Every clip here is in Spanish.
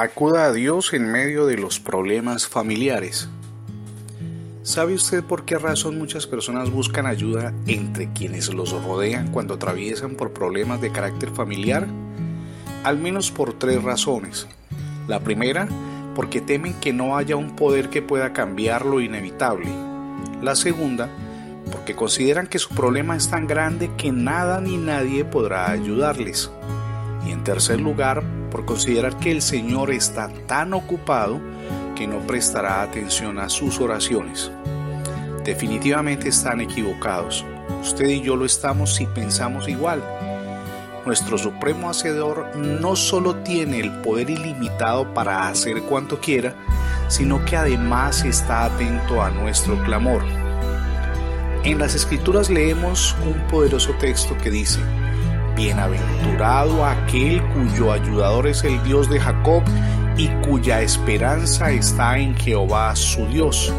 Acuda a Dios en medio de los problemas familiares. ¿Sabe usted por qué razón muchas personas buscan ayuda entre quienes los rodean cuando atraviesan por problemas de carácter familiar? Al menos por tres razones. La primera, porque temen que no haya un poder que pueda cambiar lo inevitable. La segunda, porque consideran que su problema es tan grande que nada ni nadie podrá ayudarles. Y en tercer lugar, por considerar que el Señor está tan ocupado que no prestará atención a sus oraciones. Definitivamente están equivocados. Usted y yo lo estamos si pensamos igual. Nuestro Supremo Hacedor no solo tiene el poder ilimitado para hacer cuanto quiera, sino que además está atento a nuestro clamor. En las Escrituras leemos un poderoso texto que dice, Bienaventurado aquel cuyo ayudador es el Dios de Jacob y cuya esperanza está en Jehová su Dios.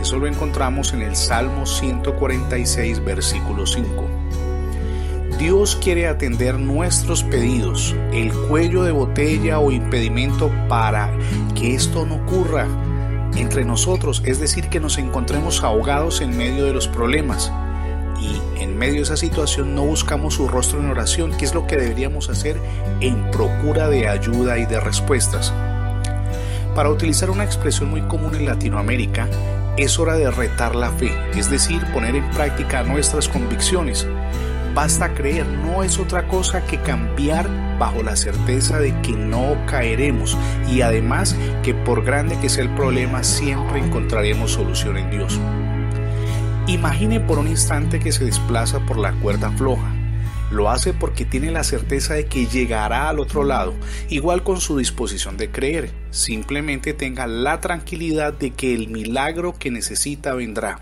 Eso lo encontramos en el Salmo 146, versículo 5. Dios quiere atender nuestros pedidos, el cuello de botella o impedimento para que esto no ocurra entre nosotros, es decir, que nos encontremos ahogados en medio de los problemas y en medio de esa situación no buscamos su rostro en oración, que es lo que deberíamos hacer en procura de ayuda y de respuestas. Para utilizar una expresión muy común en Latinoamérica, es hora de retar la fe, es decir, poner en práctica nuestras convicciones. Basta creer, no es otra cosa que cambiar bajo la certeza de que no caeremos y además que por grande que sea el problema siempre encontraremos solución en Dios. Imagine por un instante que se desplaza por la cuerda floja. Lo hace porque tiene la certeza de que llegará al otro lado, igual con su disposición de creer. Simplemente tenga la tranquilidad de que el milagro que necesita vendrá.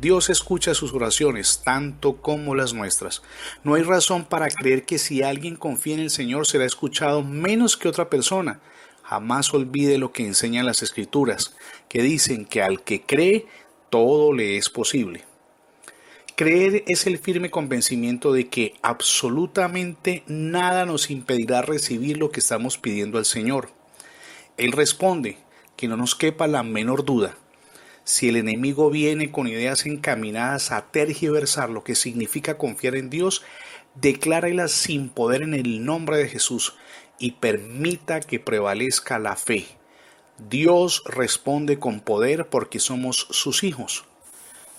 Dios escucha sus oraciones, tanto como las nuestras. No hay razón para creer que si alguien confía en el Señor será escuchado menos que otra persona. Jamás olvide lo que enseñan las Escrituras, que dicen que al que cree, todo le es posible. Creer es el firme convencimiento de que absolutamente nada nos impedirá recibir lo que estamos pidiendo al Señor. Él responde, que no nos quepa la menor duda. Si el enemigo viene con ideas encaminadas a tergiversar lo que significa confiar en Dios, declárelas sin poder en el nombre de Jesús y permita que prevalezca la fe. Dios responde con poder porque somos sus hijos.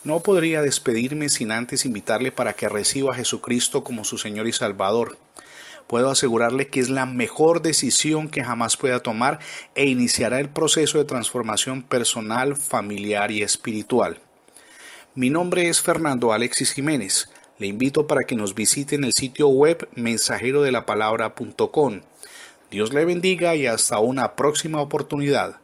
No podría despedirme sin antes invitarle para que reciba a Jesucristo como su Señor y Salvador. Puedo asegurarle que es la mejor decisión que jamás pueda tomar e iniciará el proceso de transformación personal, familiar y espiritual. Mi nombre es Fernando Alexis Jiménez. Le invito para que nos visite en el sitio web mensajerodelapalabra.com Dios le bendiga y hasta una próxima oportunidad.